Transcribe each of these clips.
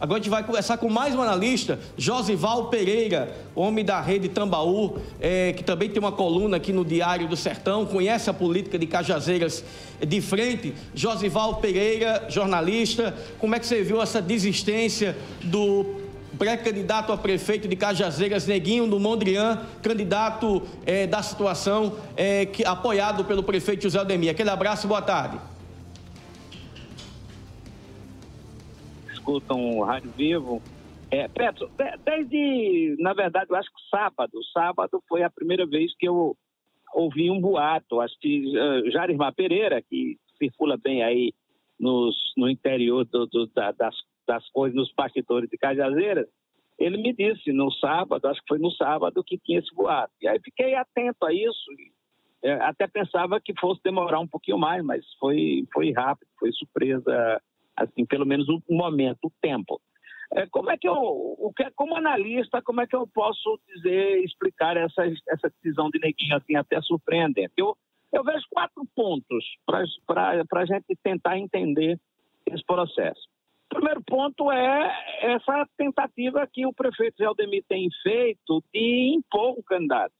Agora a gente vai conversar com mais um analista, Josival Pereira, homem da rede Tambaú, é, que também tem uma coluna aqui no Diário do Sertão, conhece a política de Cajazeiras de frente. Josival Pereira, jornalista, como é que você viu essa desistência do pré-candidato a prefeito de Cajazeiras, Neguinho do Mondrian, candidato é, da situação, é, que, apoiado pelo prefeito José Aldemir. Aquele abraço e boa tarde. Escutam Rádio Vivo. É, Petro, desde, na verdade, eu acho que sábado, sábado foi a primeira vez que eu ouvi um boato. Acho que uh, Jarismar Pereira, que circula bem aí nos, no interior do, do, da, das, das coisas, nos bastidores de Cajazeiras, ele me disse no sábado, acho que foi no sábado, que tinha esse boato. E aí fiquei atento a isso. É, até pensava que fosse demorar um pouquinho mais, mas foi, foi rápido, foi surpresa assim, pelo menos o momento, o tempo. É, como é que eu, o que, como analista, como é que eu posso dizer, explicar essa, essa decisão de Neguinho assim até surpreendente? Eu, eu vejo quatro pontos para a gente tentar entender esse processo. O primeiro ponto é essa tentativa que o prefeito Zé Aldemir tem feito de impor um candidato.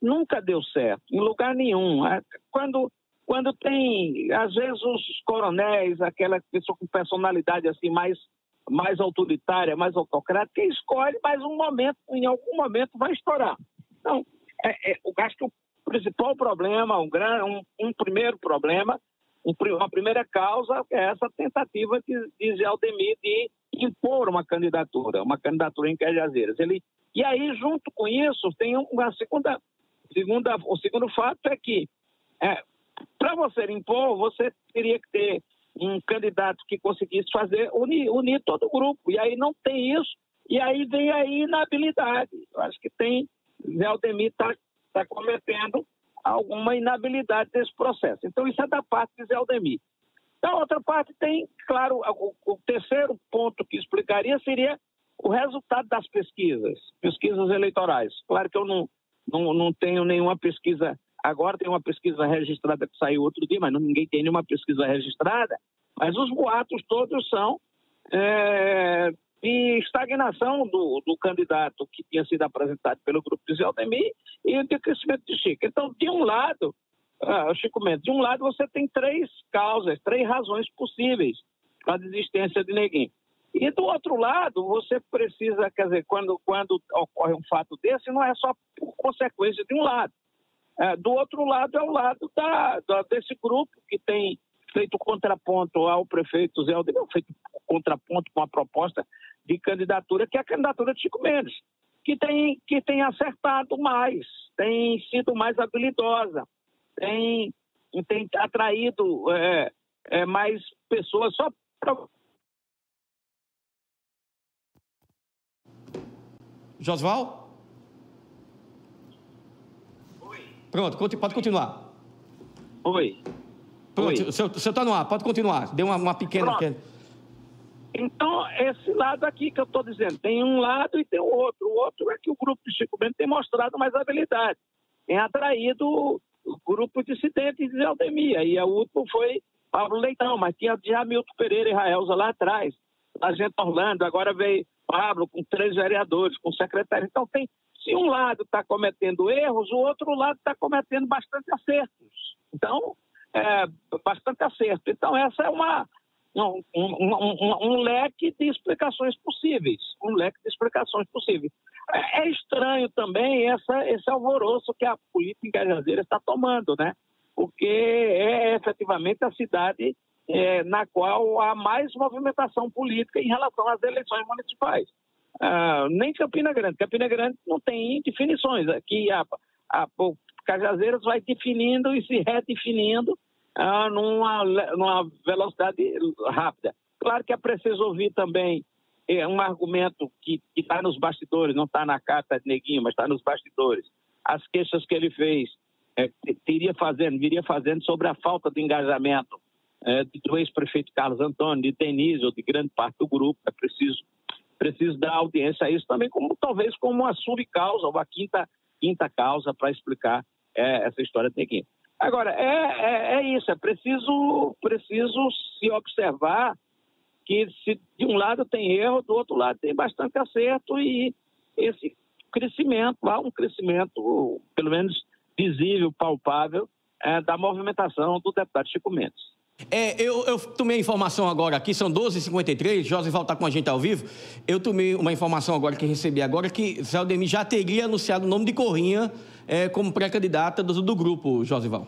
Nunca deu certo, em lugar nenhum. É, quando quando tem, às vezes, os coronéis, aquela pessoa com personalidade assim mais, mais autoritária, mais autocrática, escolhe, mas um momento, em algum momento, vai estourar. Então, é, é, acho que o principal problema, um, um, um primeiro problema, um, uma primeira causa é essa tentativa de Zé Aldemir de impor uma candidatura, uma candidatura em Cajazeiras. Ele, e aí, junto com isso, tem uma segunda, segunda o segundo fato é que é, para você impor, você teria que ter um candidato que conseguisse fazer unir, unir todo o grupo. E aí não tem isso. E aí vem a inabilidade. Eu acho que tem. Zé Aldemir está tá cometendo alguma inabilidade desse processo. Então, isso é da parte de Zé Aldemir. Da outra parte, tem, claro, o, o terceiro ponto que explicaria seria o resultado das pesquisas, pesquisas eleitorais. Claro que eu não, não, não tenho nenhuma pesquisa Agora tem uma pesquisa registrada que saiu outro dia, mas ninguém tem nenhuma pesquisa registrada. Mas os boatos todos são é, de estagnação do, do, candidato que tinha sido apresentado pelo grupo de Zé Aldemir e de crescimento de Chico. Então, de um lado, ah, Chico Mendes, de um lado você tem três causas, três razões possíveis para a desistência de Neguinho. E do outro lado, você precisa, quer dizer, quando, quando ocorre um fato desse, não é só por consequência de um lado. É, do outro lado é o lado da, da, desse grupo que tem feito contraponto ao prefeito Zé Aldemir, feito contraponto com a proposta de candidatura, que é a candidatura de Chico Mendes, que tem, que tem acertado mais, tem sido mais habilidosa, tem, tem atraído é, é, mais pessoas só para Josval? Pronto, pode continuar. Oi. Pronto, senhor está no ar, pode continuar. Deu uma, uma pequena. Pronto. Então, esse lado aqui que eu estou dizendo, tem um lado e tem o outro. O outro é que o grupo de Chico Bento tem mostrado mais habilidade, tem atraído o grupo dissidentes de Aldemia. E a última foi Pablo Leitão, mas tinha Jamilton Pereira e Raelza lá atrás. A gente Orlando, agora veio Pablo com três vereadores, com secretário. Então, tem, se um lado está cometendo erros, o outro lado está cometendo bastante acertos. Então, é, bastante acerto. Então, essa é uma, um, um, um, um, leque de explicações possíveis. Um leque de explicações possíveis. É, é estranho também essa, esse alvoroço que a política engajadeira está tomando, né? Porque é efetivamente a cidade é, na qual há mais movimentação política em relação às eleições municipais. Ah, nem Campina Grande. Campina Grande não tem definições. Aqui a, a, Cajazeiras vai definindo e se redefinindo ah, numa, numa velocidade rápida. Claro que é preciso ouvir também é, um argumento que está nos bastidores, não está na carta de Neguinho, mas está nos bastidores. As queixas que ele fez, é, teria fazendo, viria fazendo sobre a falta de engajamento é, do ex-prefeito Carlos Antônio, de Denise ou de grande parte do grupo. É preciso preciso dar audiência a isso também, como talvez como uma subcausa, uma quinta, quinta causa para explicar é, essa história de Neguinho. Agora, é, é, é, isso, é preciso, preciso se observar que se de um lado tem erro, do outro lado tem bastante acerto e esse crescimento, há um crescimento, pelo menos visível, palpável, é, da movimentação do deputado Chico Mendes. É, eu, eu, tomei informação agora aqui, são 12h53, Josival está com a gente ao vivo. Eu tomei uma informação agora que recebi agora que Zé Aldemir já teria anunciado o nome de Corrinha é, como pré-candidata do, do, grupo, Josival.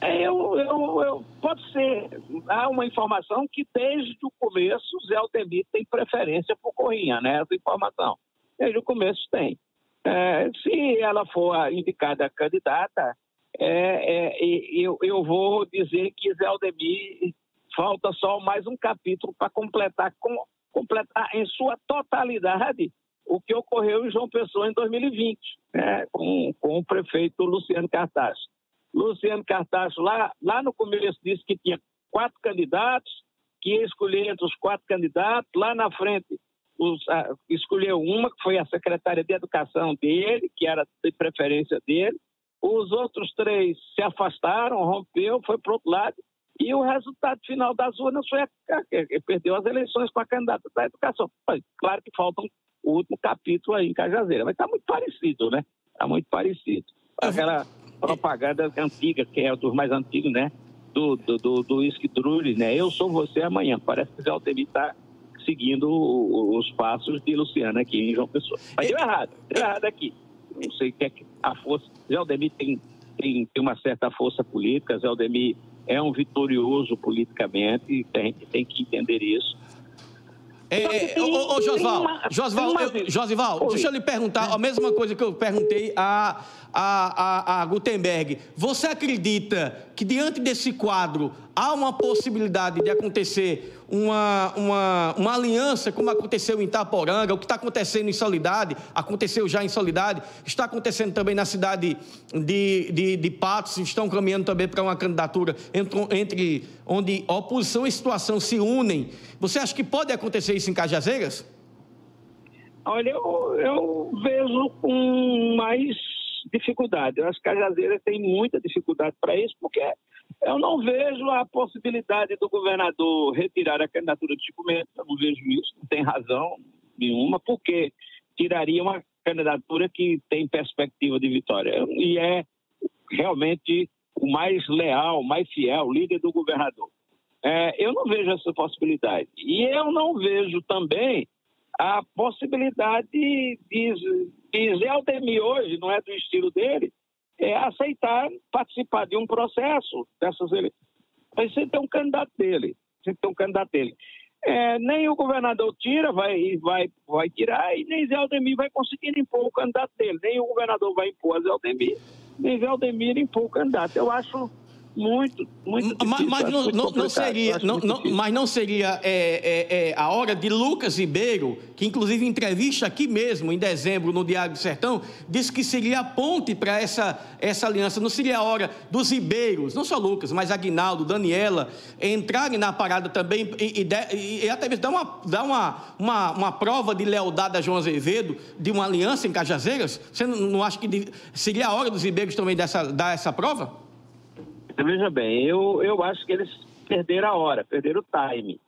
É, eu, eu, eu, pode ser. Há uma informação que desde o começo Zé Aldemir tem preferência por Corrinha, né? Essa informação. Desde o começo tem. É, se ela for indicada candidata, é, é, eu, eu vou dizer que Zé Aldemir falta só mais um capítulo para completar, com, completar em sua totalidade o que ocorreu em João Pessoa em 2020, né, com, com o prefeito Luciano Cartacho. Luciano Cartacho, lá, lá no começo, disse que tinha quatro candidatos, que ia escolher entre os quatro candidatos. Lá na frente, os, a, escolheu uma, que foi a secretária de Educação dele, que era de preferência dele. Os outros três se afastaram, rompeu, foi para o outro lado. E o resultado final das urnas foi a, perdeu as eleições com a candidata da educação. Claro que falta o último capítulo aí em Cajazeira, mas está muito parecido, né? Está muito parecido. Aquela propaganda antiga, que é dos mais antigos, né? Do, do, do, do né? Eu sou você amanhã. Parece que o Zé Altemir está seguindo os passos de Luciana aqui em João Pessoa. Mas deu errado, deu errado aqui não sei o que é que a força. Zé Aldemir tem, tem, tem uma certa força política, Zé Aldemir é um vitorioso politicamente, a gente tem que entender isso. É, é, ô, ô, Josval, Josval, eu, Josival, deixa eu lhe perguntar a mesma coisa que eu perguntei a, a, a, a Gutenberg. Você acredita que diante desse quadro há uma possibilidade de acontecer uma, uma, uma aliança, como aconteceu em Itaporanga, o que está acontecendo em Solidade, aconteceu já em Solidade, está acontecendo também na cidade de, de, de Patos, estão caminhando também para uma candidatura entre, entre onde oposição e situação se unem. Você acha que pode acontecer isso em Cajazeiras? Olha, eu, eu vejo com mais dificuldade. Que Cajazeiras tem muita dificuldade para isso, porque eu não vejo a possibilidade do governador retirar a candidatura de Chico Mendes, eu não vejo isso, não tem razão nenhuma, porque tiraria uma candidatura que tem perspectiva de vitória. E é realmente o mais leal, mais fiel, líder do governador. É, eu não vejo essa possibilidade. E eu não vejo também a possibilidade de, de Zé Aldemir hoje, não é do estilo dele, é aceitar participar de um processo dessas eleições. Você tem um candidato dele, você tem um candidato dele. É, nem o governador tira, vai, vai, vai tirar, e nem Zé Aldemir vai conseguir impor o candidato dele. Nem o governador vai impor a Zé Aldemir, nem Zé Aldemir impor o candidato. Eu acho muito, muito difícil. Mas, mas não, não, não, seria, não, não, mas não seria é, é, é, a hora de Lucas Ribeiro, que inclusive em entrevista aqui mesmo, em dezembro, no Diário do Sertão, disse que seria a ponte para essa, essa aliança. Não seria a hora dos Ribeiros, não só Lucas, mas Aguinaldo, Daniela, entrarem na parada também e, e, e até mesmo dar, uma, dar uma, uma, uma prova de lealdade a João Azevedo, de uma aliança em Cajazeiras? Você não, não acha que seria a hora dos Ribeiros também dessa, dar essa prova? Veja bem, eu, eu acho que eles perderam a hora, perderam o time.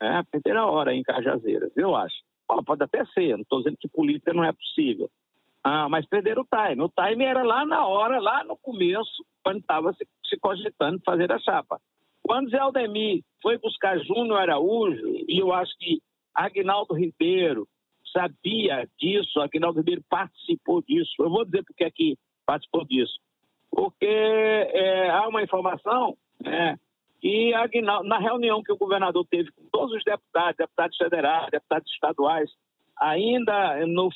Né? Perderam a hora em Cajazeiras, eu acho. Bom, pode até ser, não estou dizendo que política não é possível. Ah, mas perderam o time. O time era lá na hora, lá no começo, quando estava se, se cogitando fazer a chapa. Quando Zé Aldemir foi buscar Júnior Araújo, e eu acho que Agnaldo Ribeiro sabia disso, Agnaldo Ribeiro participou disso. Eu vou dizer porque é que participou disso porque é, há uma informação né, que na reunião que o governador teve com todos os deputados, deputados federais, deputados estaduais, ainda no,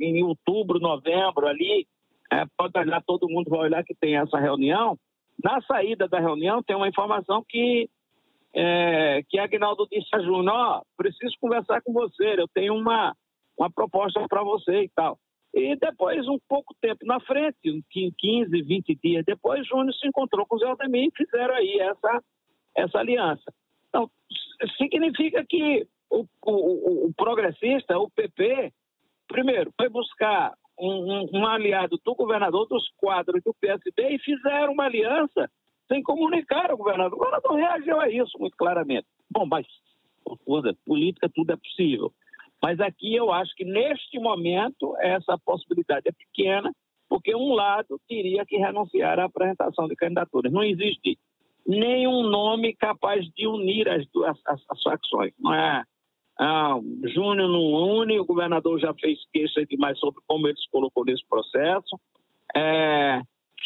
em outubro, novembro ali, é, pode olhar, todo mundo vai olhar que tem essa reunião. Na saída da reunião tem uma informação que é, que Agnaldo disse a Júnior, ó, preciso conversar com você, eu tenho uma, uma proposta para você e tal. E depois, um pouco tempo na frente, 15, 20 dias depois, Júnior se encontrou com o Zé Aldemir e fizeram aí essa, essa aliança. Então, significa que o, o, o progressista, o PP, primeiro, foi buscar um, um, um, aliado do governador, dos quadros do PSB e fizeram uma aliança sem comunicar ao governador. O governador reagiu a isso muito claramente. Bom, mas política tudo é possível. Mas aqui eu acho que neste momento essa possibilidade é pequena, porque um lado teria que renunciar à apresentação de candidaturas. Não existe nenhum nome capaz de unir as, duas, as, as facções. Não é? Ah, Júnior não une, o governador já fez queixa demais sobre como ele se colocou nesse processo. É,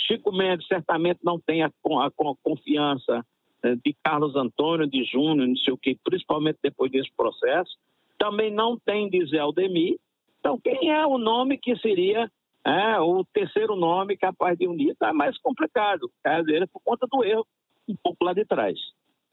Chico Mendes certamente não tem a, a, a confiança eh, de Carlos Antônio, de Júnior, não sei o quê, principalmente depois desse processo. Também não tem de Zé Aldemir. Então, quem é o nome que seria é, o terceiro nome capaz de unir? Está mais complicado, quer dizer, por conta do erro um pouco lá de trás.